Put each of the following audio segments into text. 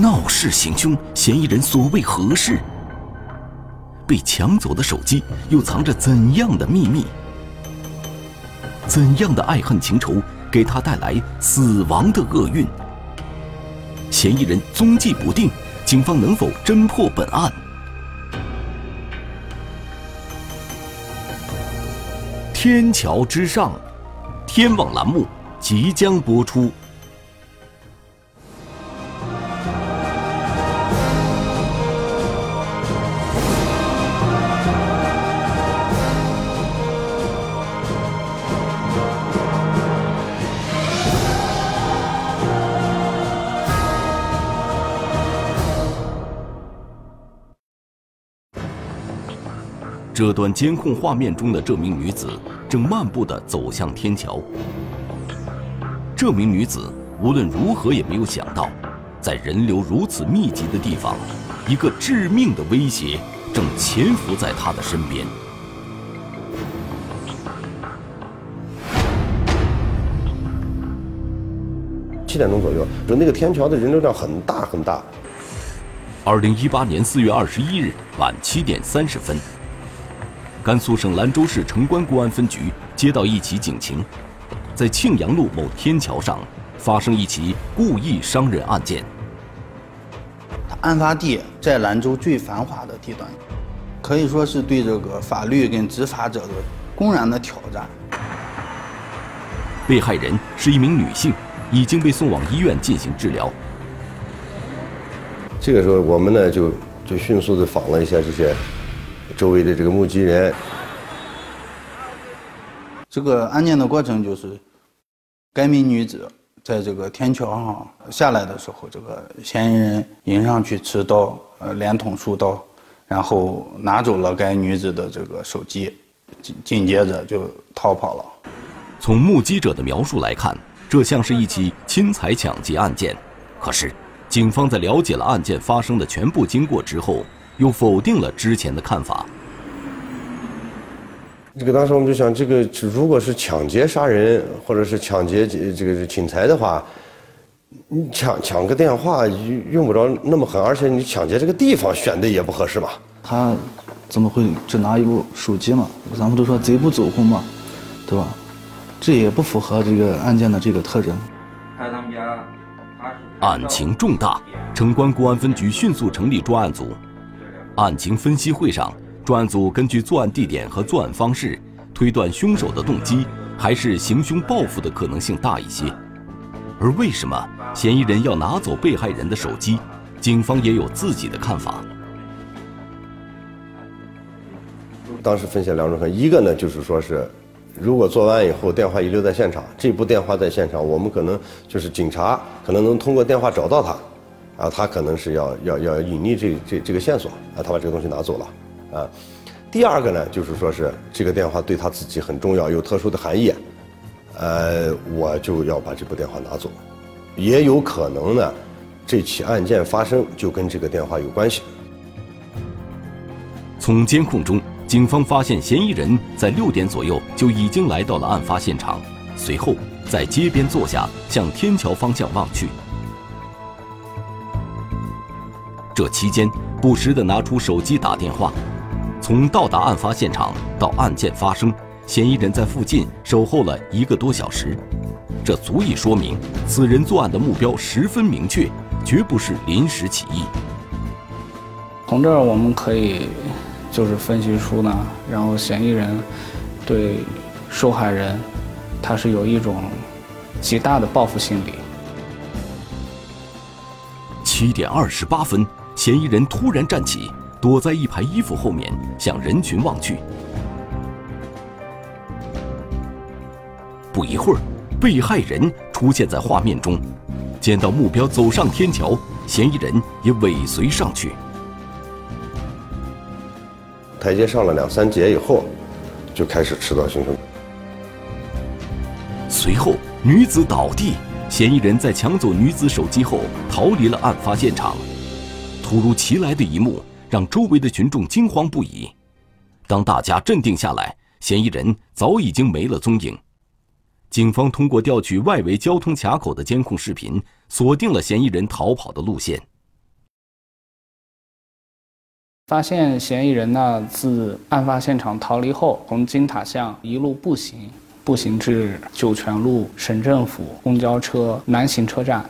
闹事行凶，嫌疑人所为何事？被抢走的手机又藏着怎样的秘密？怎样的爱恨情仇给他带来死亡的厄运？嫌疑人踪迹不定，警方能否侦破本案？天桥之上，天网栏目即将播出。这段监控画面中的这名女子正漫步地走向天桥。这名女子无论如何也没有想到，在人流如此密集的地方，一个致命的威胁正潜伏在她的身边。七点钟左右，就那个天桥的人流量很大很大。二零一八年四月二十一日晚七点三十分。甘肃省兰州市城关公安分局接到一起警情，在庆阳路某天桥上发生一起故意伤人案件。案发地在兰州最繁华的地段，可以说是对这个法律跟执法者的公然的挑战。被害人是一名女性，已经被送往医院进行治疗。这个时候，我们呢就就迅速的访了一下这些。周围的这个目击人，这个案件的过程就是，该名女子在这个天桥上下来的时候，这个嫌疑人迎上去持刀，呃，连捅数刀，然后拿走了该女子的这个手机，紧紧接着就逃跑了。从目击者的描述来看，这像是一起侵财抢劫案件。可是，警方在了解了案件发生的全部经过之后。又否定了之前的看法。这个当时我们就想，这个如果是抢劫杀人，或者是抢劫这个是侵财的话，你抢抢个电话用不着那么狠，而且你抢劫这个地方选的也不合适吧？他怎么会只拿一部手机嘛？咱们都说贼不走空嘛，对吧？这也不符合这个案件的这个特征。案情重大，城关公安分局迅速成立专案组。案情分析会上，专案组根据作案地点和作案方式，推断凶手的动机还是行凶报复的可能性大一些。而为什么嫌疑人要拿走被害人的手机，警方也有自己的看法。当时分析两种可能，一个呢就是说是，如果作案以后电话遗留在现场，这部电话在现场，我们可能就是警察可能能通过电话找到他。啊，他可能是要要要隐匿这这这个线索啊，他把这个东西拿走了啊。第二个呢，就是说是这个电话对他自己很重要，有特殊的含义，呃，我就要把这部电话拿走。也有可能呢，这起案件发生就跟这个电话有关系。从监控中，警方发现嫌疑人在六点左右就已经来到了案发现场，随后在街边坐下，向天桥方向望去。这期间，不时地拿出手机打电话。从到达案发现场到案件发生，嫌疑人在附近守候了一个多小时。这足以说明，此人作案的目标十分明确，绝不是临时起意。从这儿我们可以就是分析出呢，然后嫌疑人对受害人，他是有一种极大的报复心理。七点二十八分。嫌疑人突然站起，躲在一排衣服后面，向人群望去。不一会儿，被害人出现在画面中，见到目标走上天桥，嫌疑人也尾随上去。台阶上了两三节以后，就开始持刀行凶。随后，女子倒地，嫌疑人在抢走女子手机后逃离了案发现场。突如其来的一幕让周围的群众惊慌不已。当大家镇定下来，嫌疑人早已经没了踪影。警方通过调取外围交通卡口的监控视频，锁定了嫌疑人逃跑的路线。发现嫌疑人呢，自案发现场逃离后，从金塔巷一路步行，步行至酒泉路省政府公交车南行车站，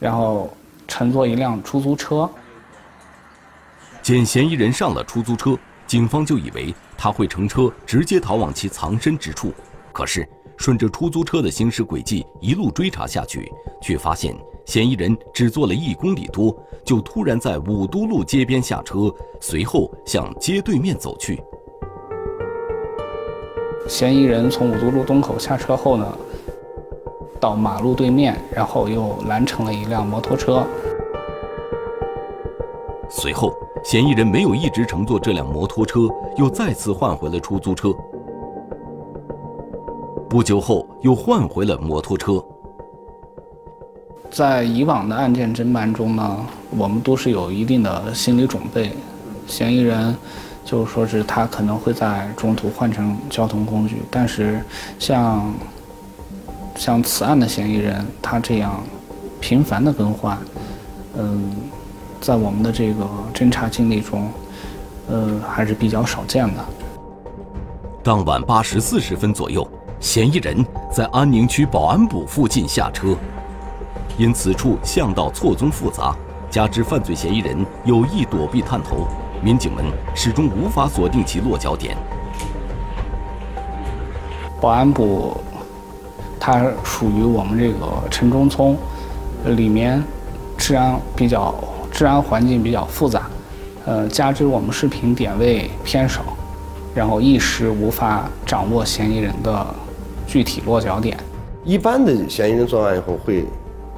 然后乘坐一辆出租车。见嫌疑人上了出租车，警方就以为他会乘车直接逃往其藏身之处。可是顺着出租车的行驶轨迹一路追查下去，却发现。嫌疑人只坐了一公里多，就突然在五都路街边下车，随后向街对面走去。嫌疑人从五都路东口下车后呢，到马路对面，然后又拦成了一辆摩托车。随后，嫌疑人没有一直乘坐这辆摩托车，又再次换回了出租车。不久后，又换回了摩托车。在以往的案件侦办中呢，我们都是有一定的心理准备，嫌疑人就是说是他可能会在中途换成交通工具，但是像像此案的嫌疑人，他这样频繁的更换，嗯，在我们的这个侦查经历中，呃，还是比较少见的。当晚八时四十分左右，嫌疑人在安宁区保安部附近下车。因此处巷道错综复杂，加之犯罪嫌疑人有意躲避探头，民警们始终无法锁定其落脚点。保安部，它属于我们这个城中村，里面治安比较治安环境比较复杂，呃，加之我们视频点位偏少，然后一时无法掌握嫌疑人的具体落脚点。一般的嫌疑人作案以后会。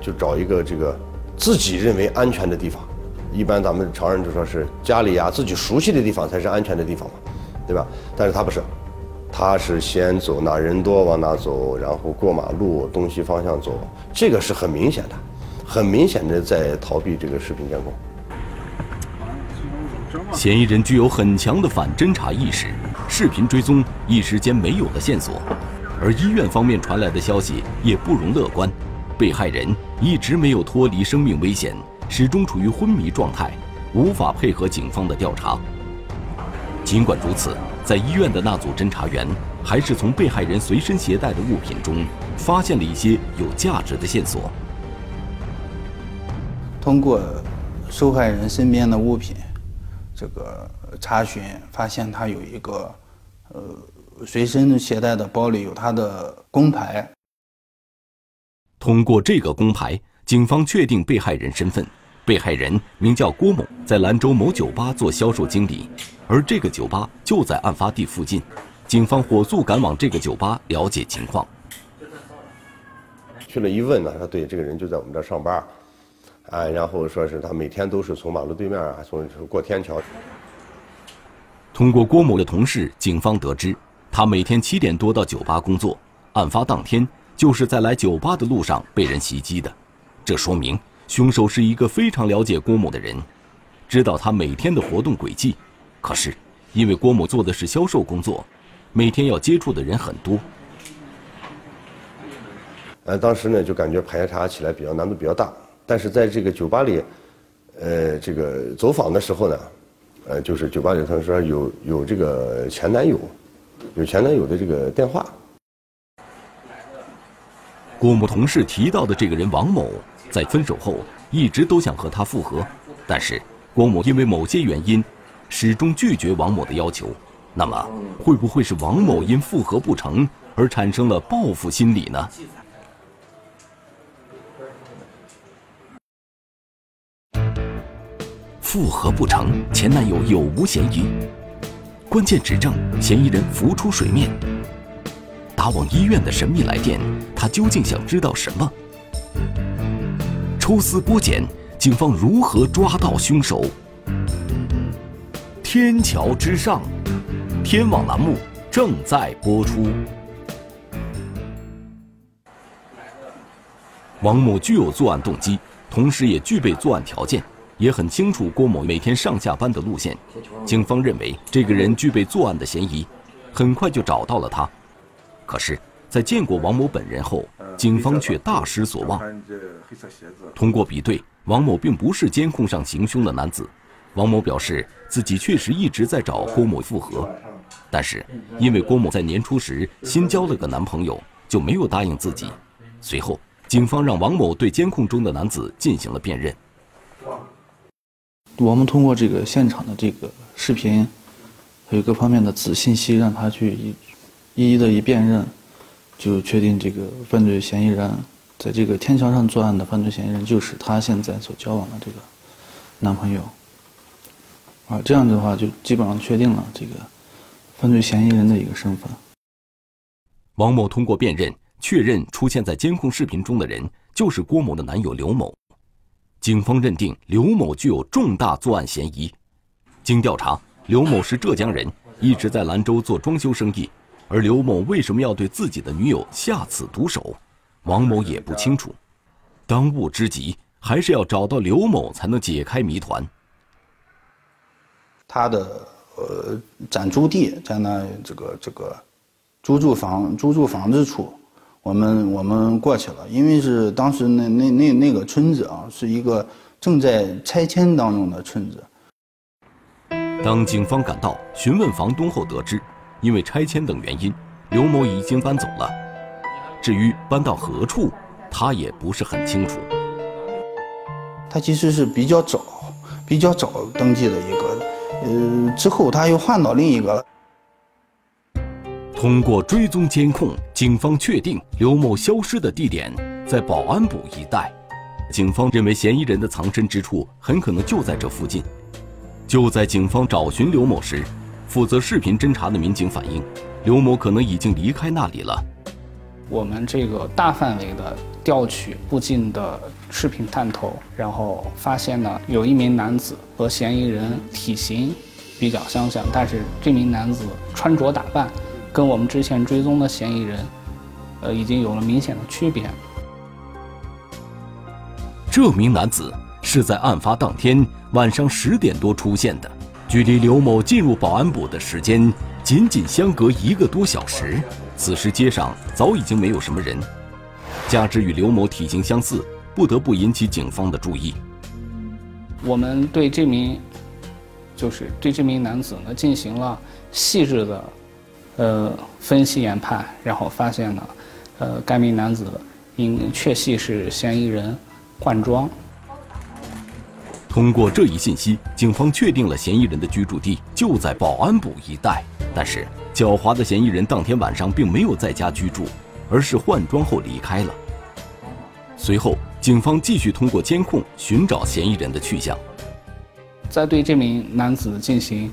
就找一个这个自己认为安全的地方，一般咱们常人就说是家里呀，自己熟悉的地方才是安全的地方嘛，对吧？但是他不是，他是先走哪人多往哪走，然后过马路东西方向走，这个是很明显的，很明显的在逃避这个视频监控。嫌疑人具有很强的反侦查意识，视频追踪一时间没有了线索，而医院方面传来的消息也不容乐观。被害人一直没有脱离生命危险，始终处于昏迷状态，无法配合警方的调查。尽管如此，在医院的那组侦查员还是从被害人随身携带的物品中发现了一些有价值的线索。通过受害人身边的物品，这个查询发现他有一个呃随身携带的包里有他的工牌。通过这个工牌，警方确定被害人身份。被害人名叫郭某，在兰州某酒吧做销售经理，而这个酒吧就在案发地附近。警方火速赶往这个酒吧了解情况。去了一问呢，他对，这个人就在我们这上班，啊，然后说是他每天都是从马路对面啊，从过天桥。通过郭某的同事，警方得知，他每天七点多到酒吧工作。案发当天。就是在来酒吧的路上被人袭击的，这说明凶手是一个非常了解郭某的人，知道他每天的活动轨迹。可是，因为郭某做的是销售工作，每天要接触的人很多。呃，当时呢就感觉排查起来比较难度比较大，但是在这个酒吧里，呃，这个走访的时候呢，呃，就是酒吧里头说有有这个前男友，有前男友的这个电话。郭某同事提到的这个人王某，在分手后一直都想和他复合，但是郭某因为某些原因，始终拒绝王某的要求。那么，会不会是王某因复合不成而产生了报复心理呢？复合不成，前男友有无嫌疑？关键指证嫌疑人浮出水面。打往医院的神秘来电，他究竟想知道什么？抽丝剥茧，警方如何抓到凶手？天桥之上，天网栏目正在播出。王某具有作案动机，同时也具备作案条件，也很清楚郭某每天上下班的路线。警方认为这个人具备作案的嫌疑，很快就找到了他。可是，在见过王某本人后，警方却大失所望。通过比对，王某并不是监控上行凶的男子，王某表示自己确实一直在找郭某复合，但是因为郭某在年初时新交了个男朋友，就没有答应自己。随后，警方让王某对监控中的男子进行了辨认。我们通过这个现场的这个视频，还有各方面的子信息，让他去一一一的一辨认，就确定这个犯罪嫌疑人，在这个天桥上作案的犯罪嫌疑人就是他现在所交往的这个男朋友。啊，这样的话就基本上确定了这个犯罪嫌疑人的一个身份。王某通过辨认确认，出现在监控视频中的人就是郭某的男友刘某。警方认定刘某具有重大作案嫌疑。经调查，刘某是浙江人，一直在兰州做装修生意。而刘某为什么要对自己的女友下此毒手，王某也不清楚。当务之急还是要找到刘某，才能解开谜团。他的呃暂住地在那这个这个租住房租住房子处。我们我们过去了，因为是当时那那那那个村子啊，是一个正在拆迁当中的村子。当警方赶到询问房东后，得知因为拆迁等原因，刘某已经搬走了。至于搬到何处，他也不是很清楚。他其实是比较早，比较早登记的一个，呃，之后他又换到另一个了。通过追踪监控，警方确定刘某消失的地点在保安部一带。警方认为嫌疑人的藏身之处很可能就在这附近。就在警方找寻刘某时，负责视频侦查的民警反映，刘某可能已经离开那里了。我们这个大范围的调取附近的视频探头，然后发现呢，有一名男子和嫌疑人体型比较相像，但是这名男子穿着打扮。跟我们之前追踪的嫌疑人，呃，已经有了明显的区别。这名男子是在案发当天晚上十点多出现的，距离刘某进入保安部的时间仅仅相隔一个多小时。此时街上早已经没有什么人，加之与刘某体型相似，不得不引起警方的注意。我们对这名，就是对这名男子呢进行了细致的。呃，分析研判，然后发现了，呃，该名男子应确系是嫌疑人换装。通过这一信息，警方确定了嫌疑人的居住地就在保安部一带。但是，狡猾的嫌疑人当天晚上并没有在家居住，而是换装后离开了。随后，警方继续通过监控寻找嫌疑人的去向。在对这名男子进行。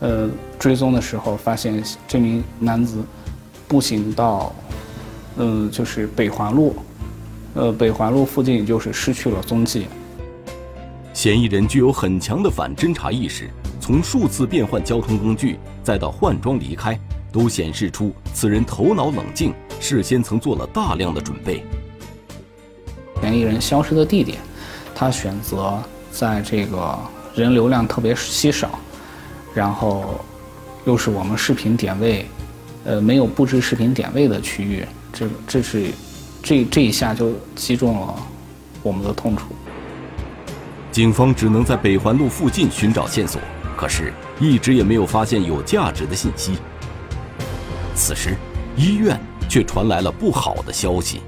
呃，追踪的时候发现这名男子步行到，嗯，就是北环路，呃，北环路附近就是失去了踪迹。嫌疑人具有很强的反侦查意识，从数次变换交通工具，再到换装离开，都显示出此人头脑冷静，事先曾做了大量的准备。嫌疑人消失的地点，他选择在这个人流量特别稀少。然后，又是我们视频点位，呃，没有布置视频点位的区域，这这是，这这一下就击中了我们的痛处。警方只能在北环路附近寻找线索，可是一直也没有发现有价值的信息。此时，医院却传来了不好的消息。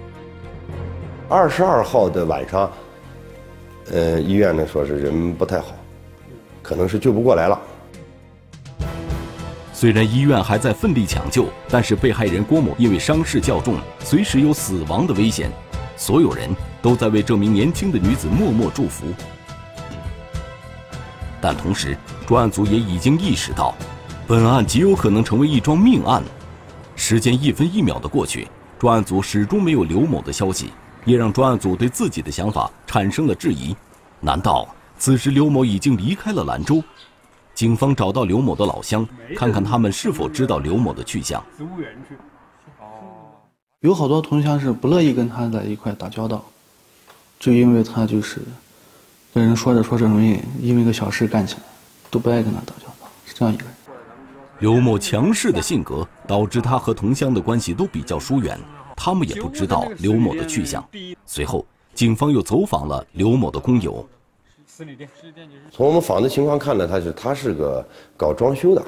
二十二号的晚上，呃，医院呢说是人不太好，可能是救不过来了。虽然医院还在奋力抢救，但是被害人郭某因为伤势较重，随时有死亡的危险。所有人都在为这名年轻的女子默默祝福。但同时，专案组也已经意识到，本案极有可能成为一桩命案。时间一分一秒的过去，专案组始终没有刘某的消息，也让专案组对自己的想法产生了质疑：难道此时刘某已经离开了兰州？警方找到刘某的老乡，看看他们是否知道刘某的去向。有好多同乡是不乐意跟他在一块打交道，就因为他就是跟人说着说着容易因为一个小事干起来，都不爱跟他打交道，是这样一个人。刘某强势的性格导致他和同乡的关系都比较疏远，他们也不知道刘某的去向。随后，警方又走访了刘某的工友。从我们访的情况看呢，他是他是个搞装修的，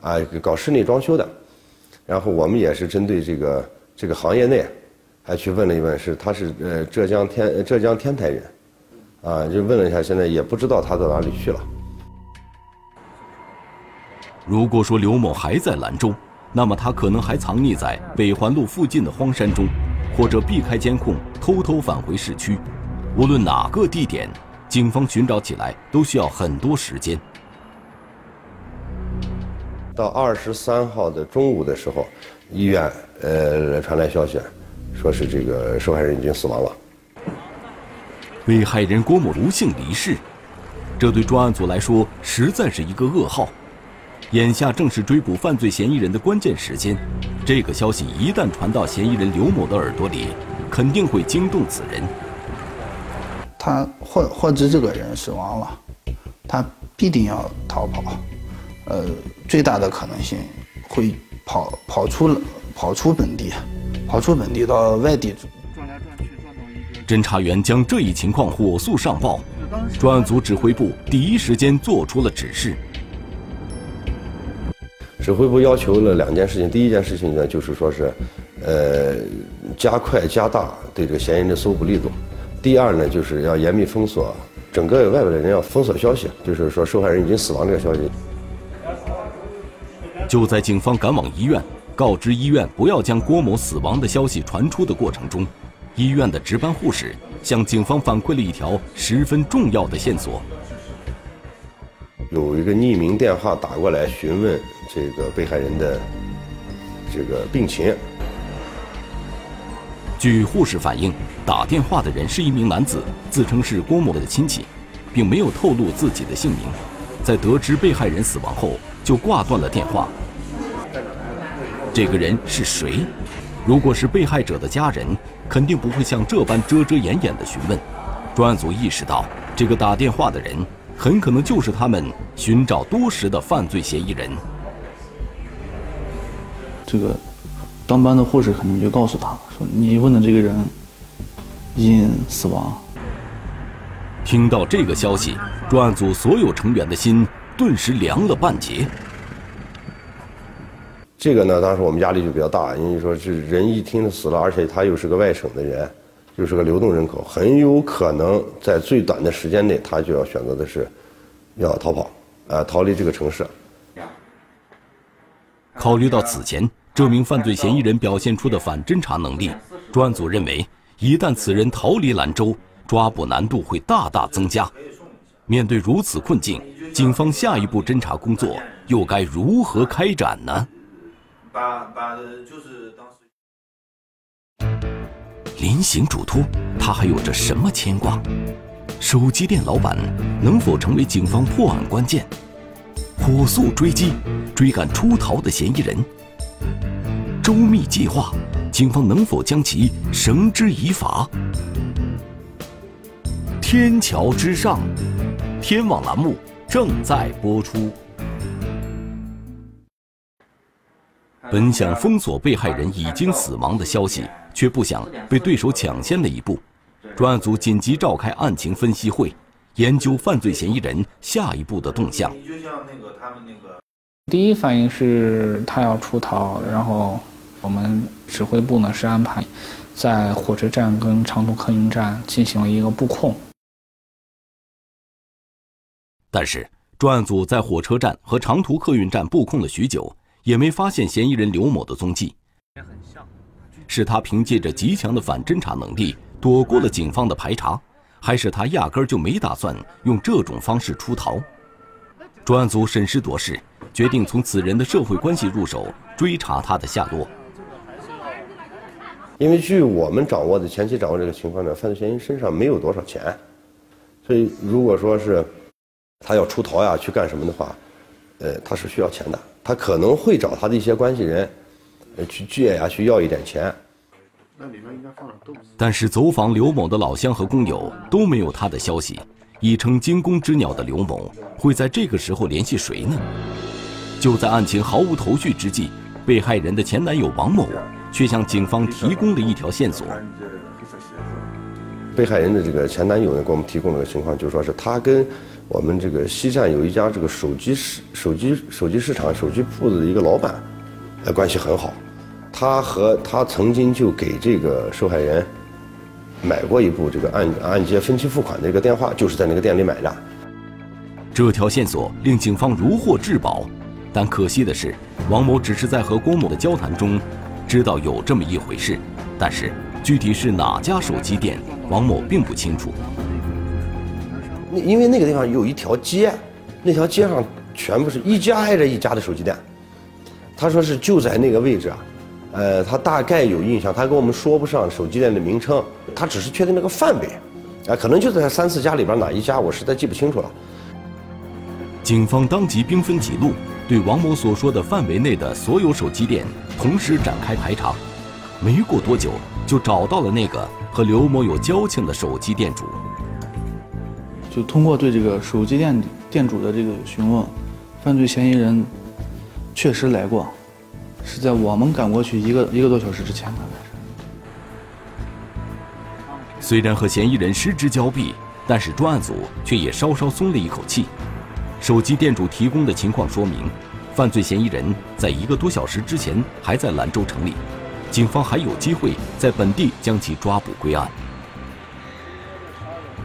啊，搞室内装修的。然后我们也是针对这个这个行业内，还去问了一问，是他是呃浙江天浙江天台人，啊，就问了一下，现在也不知道他到哪里去了。如果说刘某还在兰州，那么他可能还藏匿在北环路附近的荒山中，或者避开监控偷偷返回市区。无论哪个地点，警方寻找起来都需要很多时间。到二十三号的中午的时候，医院呃传来消息，说是这个受害人已经死亡了。被害人郭某不幸离世，这对专案组来说实在是一个噩耗。眼下正是追捕犯罪嫌疑人的关键时间，这个消息一旦传到嫌疑人刘某的耳朵里，肯定会惊动此人。他获获知这个人死亡了，他必定要逃跑。呃，最大的可能性会跑跑出跑出本地，跑出本地到外地。侦查员将这一情况火速上报，专案组指挥部第一时间做出了指示。指挥部要求了两件事情，第一件事情呢，就是说是，呃，加快加大对这个嫌疑人的搜捕力度；第二呢，就是要严密封锁整个外边的人要封锁消息，就是说受害人已经死亡这个消息。就在警方赶往医院，告知医院不要将郭某死亡的消息传出的过程中，医院的值班护士向警方反馈了一条十分重要的线索。有一个匿名电话打过来询问这个被害人的这个病情。据护士反映，打电话的人是一名男子，自称是郭某的亲戚，并没有透露自己的姓名。在得知被害人死亡后，就挂断了电话。这个人是谁？如果是被害者的家人，肯定不会像这般遮遮掩掩的询问。专案组意识到，这个打电话的人。很可能就是他们寻找多时的犯罪嫌疑人。这个当班的护士肯定就告诉他说：“你问的这个人已经死亡。”听到这个消息，专案组所有成员的心顿时凉了半截。这个呢，当时我们压力就比较大，因为说是人一听死了，而且他又是个外省的人。又是个流动人口，很有可能在最短的时间内，他就要选择的是要逃跑，啊，逃离这个城市。考虑到此前这名犯罪嫌疑人表现出的反侦查能力，专案组认为，一旦此人逃离兰州，抓捕难度会大大增加。面对如此困境，警方下一步侦查工作又该如何开展呢？把把就是当时。临行嘱托，他还有着什么牵挂？手机店老板能否成为警方破案关键？火速追击，追赶出逃的嫌疑人。周密计划，警方能否将其绳之以法？天桥之上，天网栏目正在播出。本想封锁被害人已经死亡的消息。却不想被对手抢先了一步，专案组紧急召开案情分析会，研究犯罪嫌疑人下一步的动向。第一反应是他要出逃，然后我们指挥部呢是安排在火车站跟长途客运站进行了一个布控。但是专案组在火车站和长途客运站布控了许久，也没发现嫌疑人刘某的踪迹。是他凭借着极强的反侦查能力躲过了警方的排查，还是他压根儿就没打算用这种方式出逃？专案组审时度势，决定从此人的社会关系入手追查他的下落。因为据我们掌握的前期掌握这个情况呢，犯罪嫌疑人身上没有多少钱，所以如果说是他要出逃呀，去干什么的话，呃，他是需要钱的，他可能会找他的一些关系人。去借呀，去要一点钱。那里面应该放点豆子。但是走访刘某的老乡和工友都没有他的消息。已成惊弓之鸟的刘某会在这个时候联系谁呢？就在案情毫无头绪之际，被害人的前男友王某却向警方提供了一条线索。被害人的这个前男友呢，给我们提供了个情况，就是说是他跟我们这个西站有一家这个手机市手机手机市场手机铺子的一个老板，呃，关系很好。他和他曾经就给这个受害人买过一部这个按按揭分期付款的一个电话，就是在那个店里买的。这条线索令警方如获至宝，但可惜的是，王某只是在和郭某的交谈中知道有这么一回事，但是具体是哪家手机店，王某并不清楚。因为那个地方有一条街，那条街上全部是一家挨着一家的手机店。他说是就在那个位置啊，呃，他大概有印象，他跟我们说不上手机店的名称，他只是确定那个范围，啊，可能就在三四家里边哪一家，我实在记不清楚了。警方当即兵分几路，对王某所说的范围内的所有手机店同时展开排查。没过多久，就找到了那个和刘某有交情的手机店主。就通过对这个手机店店主的这个询问，犯罪嫌疑人确实来过，是在我们赶过去一个一个多小时之前，大概是。虽然和嫌疑人失之交臂，但是专案组却也稍稍松了一口气。手机店主提供的情况说明，犯罪嫌疑人在一个多小时之前还在兰州城里，警方还有机会在本地将其抓捕归案。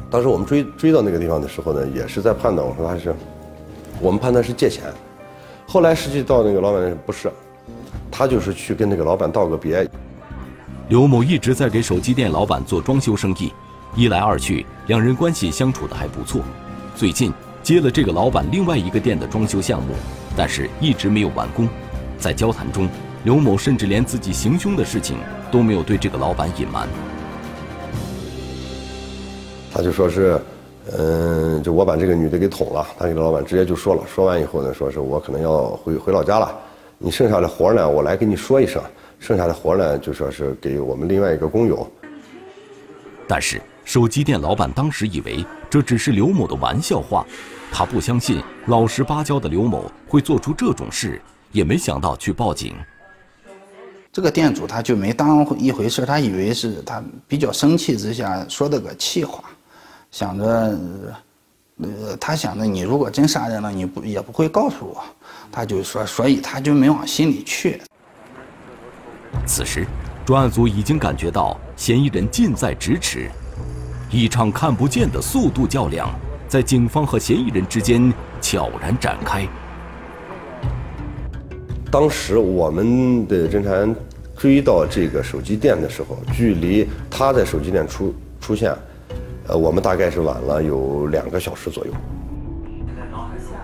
当时我们追追到那个地方的时候呢，也是在判断，我说他是，我们判断是借钱，后来实际到那个老板那不是，他就是去跟那个老板道个别。刘某一直在给手机店老板做装修生意，一来二去，两人关系相处的还不错。最近接了这个老板另外一个店的装修项目，但是一直没有完工。在交谈中，刘某甚至连自己行凶的事情都没有对这个老板隐瞒。他就说是，嗯，就我把这个女的给捅了。他给老板直接就说了，说完以后呢，说是我可能要回回老家了，你剩下的活呢，我来跟你说一声。剩下的活呢，就说是给我们另外一个工友。但是手机店老板当时以为这只是刘某的玩笑话，他不相信老实巴交的刘某会做出这种事，也没想到去报警。这个店主他就没当一回事，他以为是他比较生气之下说的个气话。想着，呃，他想着你如果真杀人了，你不也不会告诉我，他就说，所以他就没往心里去。此时，专案组已经感觉到嫌疑人近在咫尺，一场看不见的速度较量在警方和嫌疑人之间悄然展开。当时我们的侦查员追到这个手机店的时候，距离他在手机店出出现。呃，我们大概是晚了有两个小时左右。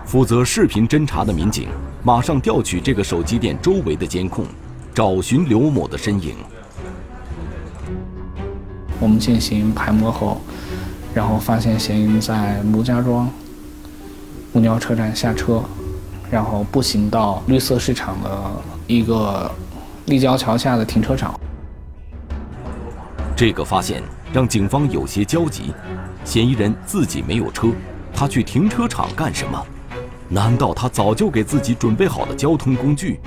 负责视频侦查的民警马上调取这个手机店周围的监控，找寻刘某的身影。我们进行排摸后，然后发现嫌疑人在卢家庄公交车站下车，然后步行到绿色市场的一个立交桥下的停车场。这个发现。让警方有些焦急，嫌疑人自己没有车，他去停车场干什么？难道他早就给自己准备好了交通工具？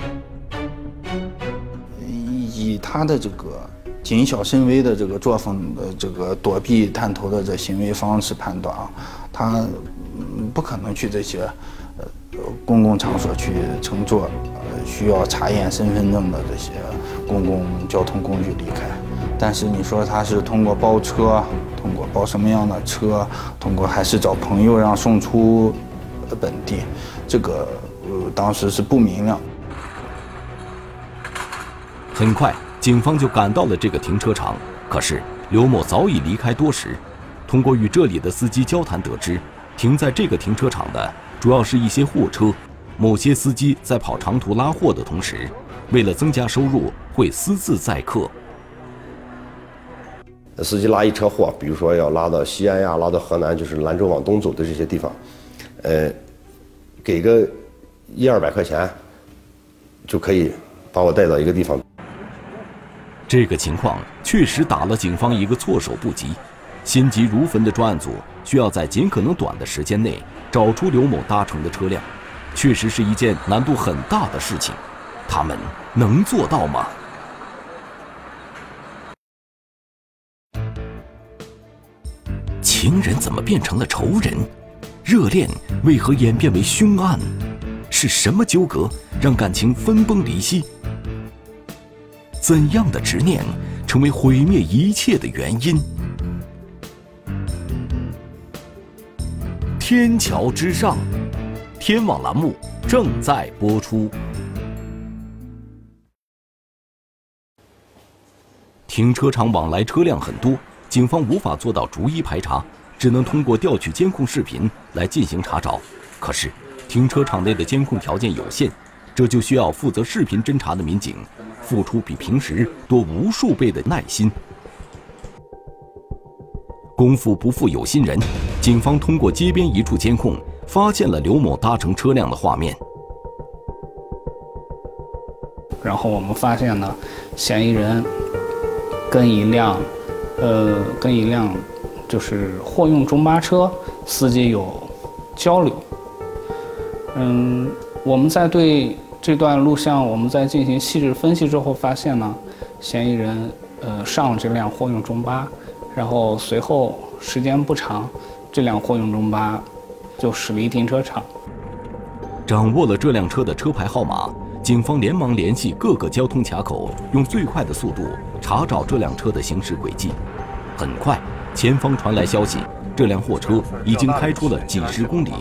以他的这个谨小慎微的这个作风的这个躲避探头的这行为方式判断啊，他不可能去这些呃公共场所去乘坐呃需要查验身份证的这些公共交通工具离开。但是你说他是通过包车，通过包什么样的车，通过还是找朋友让送出本地，这个呃当时是不明了。很快，警方就赶到了这个停车场，可是刘某早已离开多时。通过与这里的司机交谈得知，停在这个停车场的主要是一些货车，某些司机在跑长途拉货的同时，为了增加收入，会私自载客。司机拉一车货，比如说要拉到西安呀，拉到河南，就是兰州往东走的这些地方，呃，给个一二百块钱，就可以把我带到一个地方。这个情况确实打了警方一个措手不及，心急如焚的专案组需要在尽可能短的时间内找出刘某搭乘的车辆，确实是一件难度很大的事情，他们能做到吗？情人怎么变成了仇人？热恋为何演变为凶案？是什么纠葛让感情分崩离析？怎样的执念成为毁灭一切的原因？天桥之上，天网栏目正在播出。停车场往来车辆很多，警方无法做到逐一排查，只能通过调取监控视频来进行查找。可是，停车场内的监控条件有限，这就需要负责视频侦查的民警付出比平时多无数倍的耐心。功夫不负有心人，警方通过街边一处监控，发现了刘某搭乘车辆的画面。然后我们发现呢，嫌疑人。跟一辆，呃，跟一辆就是货运中巴车司机有交流。嗯，我们在对这段录像我们在进行细致分析之后，发现呢，嫌疑人呃上了这辆货运中巴，然后随后时间不长，这辆货运中巴就驶离停车场。掌握了这辆车的车牌号码。警方连忙联系各个交通卡口，用最快的速度查找这辆车的行驶轨迹。很快，前方传来消息，这辆货车已经开出了几十公里，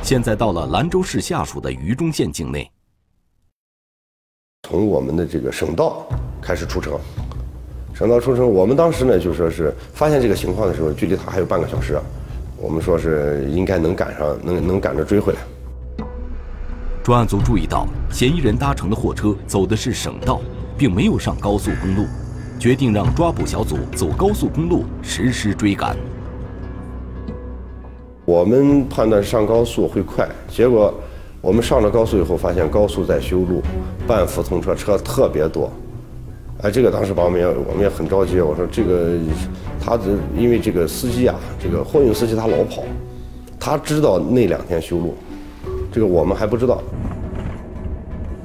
现在到了兰州市下属的榆中县境内。从我们的这个省道开始出城，省道出城，我们当时呢就说是发现这个情况的时候，距离他还有半个小时，我们说是应该能赶上，能能赶着追回来。专案组注意到，嫌疑人搭乘的货车走的是省道，并没有上高速公路，决定让抓捕小组走高速公路实施追赶。我们判断上高速会快，结果我们上了高速以后，发现高速在修路，半幅通车车特别多。哎，这个当时把我们也我们也很着急。我说这个他这因为这个司机啊，这个货运司机他老跑，他知道那两天修路。这个我们还不知道。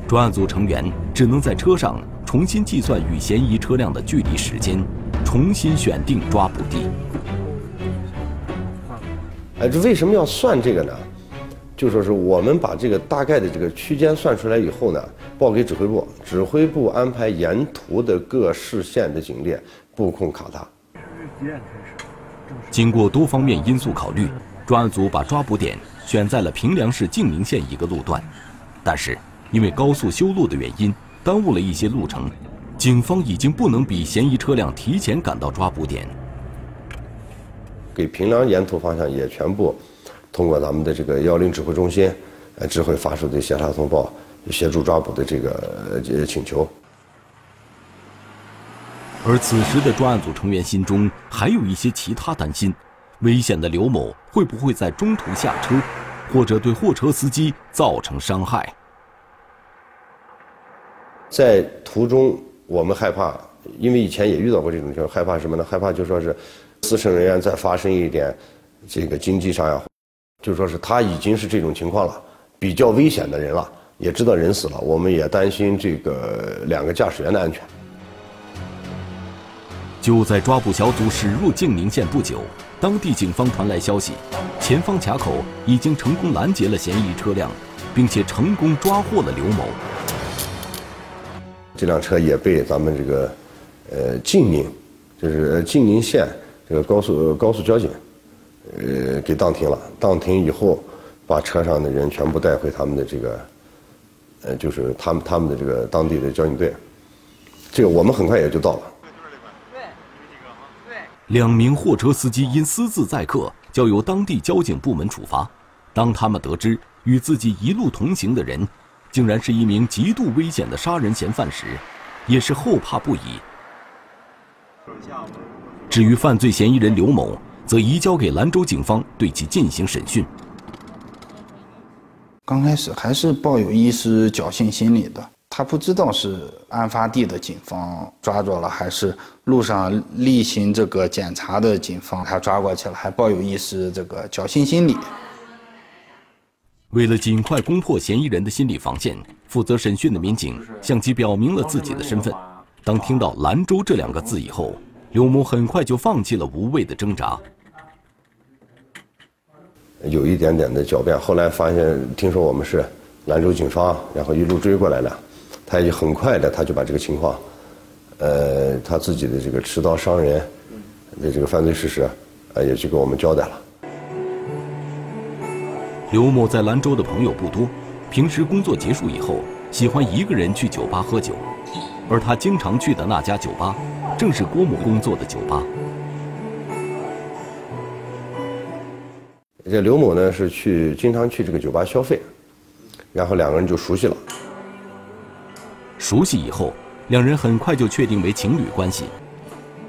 专案组成员只能在车上重新计算与嫌疑车辆的距离时间，重新选定抓捕地。哎，这为什么要算这个呢？就说是我们把这个大概的这个区间算出来以后呢，报给指挥部，指挥部安排沿途的各市县的警力布控卡他。经过多方面因素考虑，专案组把抓捕点。选在了平凉市静宁县一个路段，但是因为高速修路的原因，耽误了一些路程。警方已经不能比嫌疑车辆提前赶到抓捕点。给平凉沿途方向也全部通过咱们的这个幺零指挥中心，呃，指挥发出的协查通报，协助抓捕的这个呃请求。而此时的专案组成员心中还有一些其他担心。危险的刘某会不会在中途下车，或者对货车司机造成伤害？在途中，我们害怕，因为以前也遇到过这种情况，害怕什么呢？害怕就说是司乘人员再发生一点这个经济上呀，就说是他已经是这种情况了，比较危险的人了，也知道人死了，我们也担心这个两个驾驶员的安全。就在抓捕小组驶入静宁县不久。当地警方传来消息，前方卡口已经成功拦截了嫌疑车辆，并且成功抓获了刘某。这辆车也被咱们这个，呃，晋宁，就是晋宁县这个高速高速交警，呃，给当停了。当停以后，把车上的人全部带回他们的这个，呃，就是他们他们的这个当地的交警队。这个我们很快也就到了。两名货车司机因私自载客，交由当地交警部门处罚。当他们得知与自己一路同行的人，竟然是一名极度危险的杀人嫌犯时，也是后怕不已。至于犯罪嫌疑人刘某，则移交给兰州警方对其进行审讯。刚开始还是抱有一丝侥幸心理的。他不知道是案发地的警方抓住了，还是路上例行这个检查的警方他抓过去了，还抱有一丝这个侥幸心理。为了尽快攻破嫌疑人的心理防线，负责审讯的民警向其表明了自己的身份。当听到“兰州”这两个字以后，刘某很快就放弃了无谓的挣扎。有一点点的狡辩。后来发现，听说我们是兰州警方，然后一路追过来的，他也很快的他就把这个情况，呃，他自己的这个持刀伤人的这个犯罪事实，呃，也去给我们交代了。刘某在兰州的朋友不多，平时工作结束以后，喜欢一个人去酒吧喝酒，而他经常去的那家酒吧，正是郭某工作的酒吧。这刘某呢是去经常去这个酒吧消费，然后两个人就熟悉了。熟悉以后，两人很快就确定为情侣关系。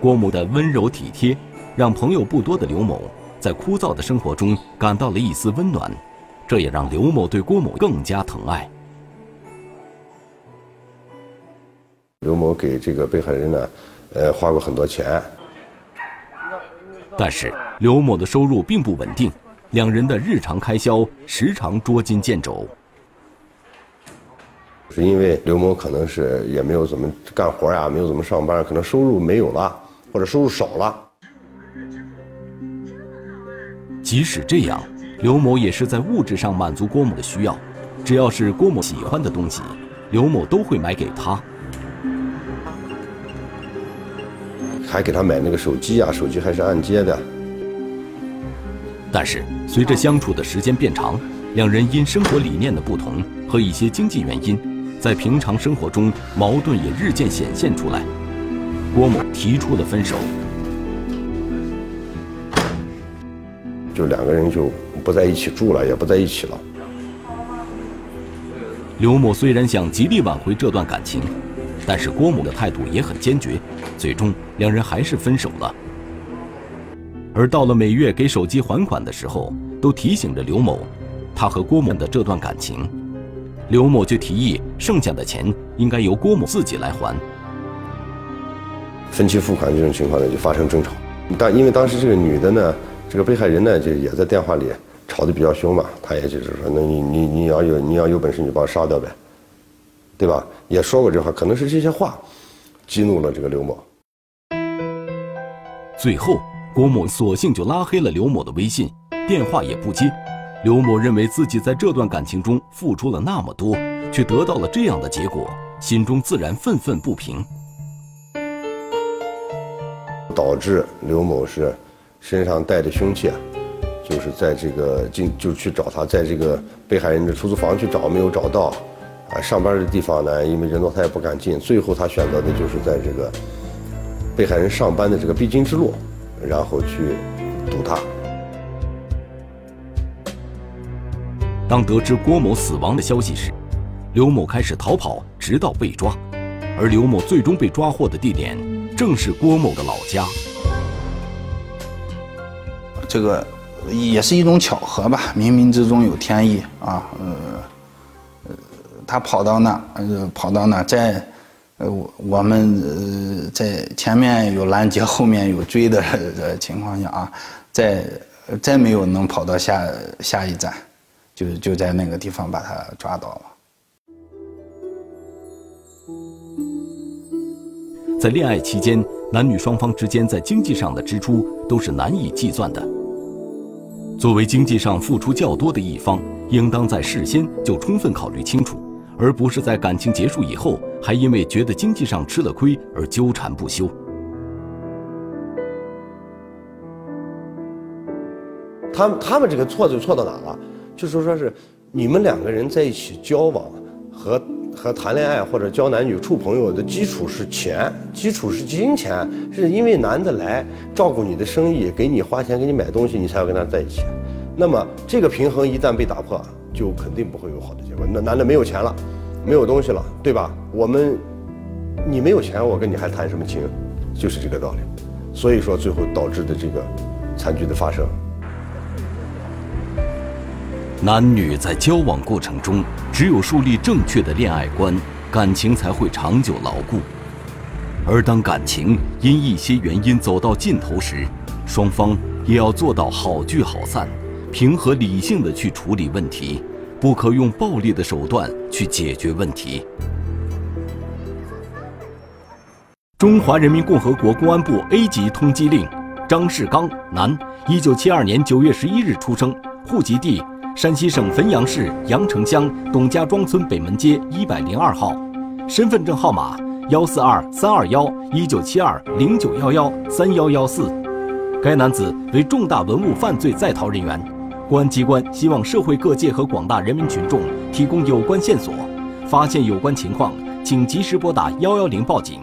郭某的温柔体贴，让朋友不多的刘某在枯燥的生活中感到了一丝温暖。这也让刘某对郭某更加疼爱。刘某给这个被害人呢，呃，花过很多钱。但是刘某的收入并不稳定，两人的日常开销时常捉襟见肘。是因为刘某可能是也没有怎么干活呀，没有怎么上班，可能收入没有了，或者收入少了。即使这样。刘某也是在物质上满足郭某的需要，只要是郭某喜欢的东西，刘某都会买给他。还给他买那个手机啊，手机还是按揭的。但是随着相处的时间变长，两人因生活理念的不同和一些经济原因，在平常生活中矛盾也日渐显现出来。郭某提出了分手，就两个人就。不在一起住了，也不在一起了。刘某虽然想极力挽回这段感情，但是郭某的态度也很坚决，最终两人还是分手了。而到了每月给手机还款的时候，都提醒着刘某，他和郭某的这段感情。刘某就提议，剩下的钱应该由郭某自己来还。分期付款这种情况呢，就发生争吵。但因为当时这个女的呢，这个被害人呢，就也在电话里。吵得比较凶嘛，她也就是说，那你你你要有你要有本事，你把我杀掉呗，对吧？也说过这话，可能是这些话激怒了这个刘某。最后，郭某索性就拉黑了刘某的微信，电话也不接。刘某认为自己在这段感情中付出了那么多，却得到了这样的结果，心中自然愤愤不平，导致刘某是身上带着凶器。就是在这个进就去找他，在这个被害人的出租房去找，没有找到，啊，上班的地方呢，因为人多他也不敢进，最后他选择的就是在这个被害人上班的这个必经之路，然后去堵他。当得知郭某死亡的消息时，刘某开始逃跑，直到被抓，而刘某最终被抓获的地点正是郭某的老家。这个。也是一种巧合吧，冥冥之中有天意啊。呃，呃，他跑到那，呃，跑到那，在，呃，我我们呃在前面有拦截，后面有追的情况下啊，再再没有能跑到下下一站，就就在那个地方把他抓到了。在恋爱期间，男女双方之间在经济上的支出都是难以计算的。作为经济上付出较多的一方，应当在事先就充分考虑清楚，而不是在感情结束以后还因为觉得经济上吃了亏而纠缠不休。他们他们这个错就错到哪了？就是说是你们两个人在一起交往和和谈恋爱或者交男女处朋友的基础是钱，基础是金钱，是因为男的来照顾你的生意，给你花钱，给你买东西，你才要跟他在一起。那么这个平衡一旦被打破，就肯定不会有好的结果。那男的没有钱了，没有东西了，对吧？我们，你没有钱，我跟你还谈什么情？就是这个道理。所以说，最后导致的这个惨剧的发生。男女在交往过程中，只有树立正确的恋爱观，感情才会长久牢固。而当感情因一些原因走到尽头时，双方也要做到好聚好散。平和理性的去处理问题，不可用暴力的手段去解决问题。中华人民共和国公安部 A 级通缉令：张世刚，男，一九七二年九月十一日出生，户籍地山西省汾阳市阳城乡董家庄村北门街一百零二号，身份证号码幺四二三二幺一九七二零九幺幺三幺幺四。该男子为重大文物犯罪在逃人员，公安机关希望社会各界和广大人民群众提供有关线索，发现有关情况，请及时拨打幺幺零报警。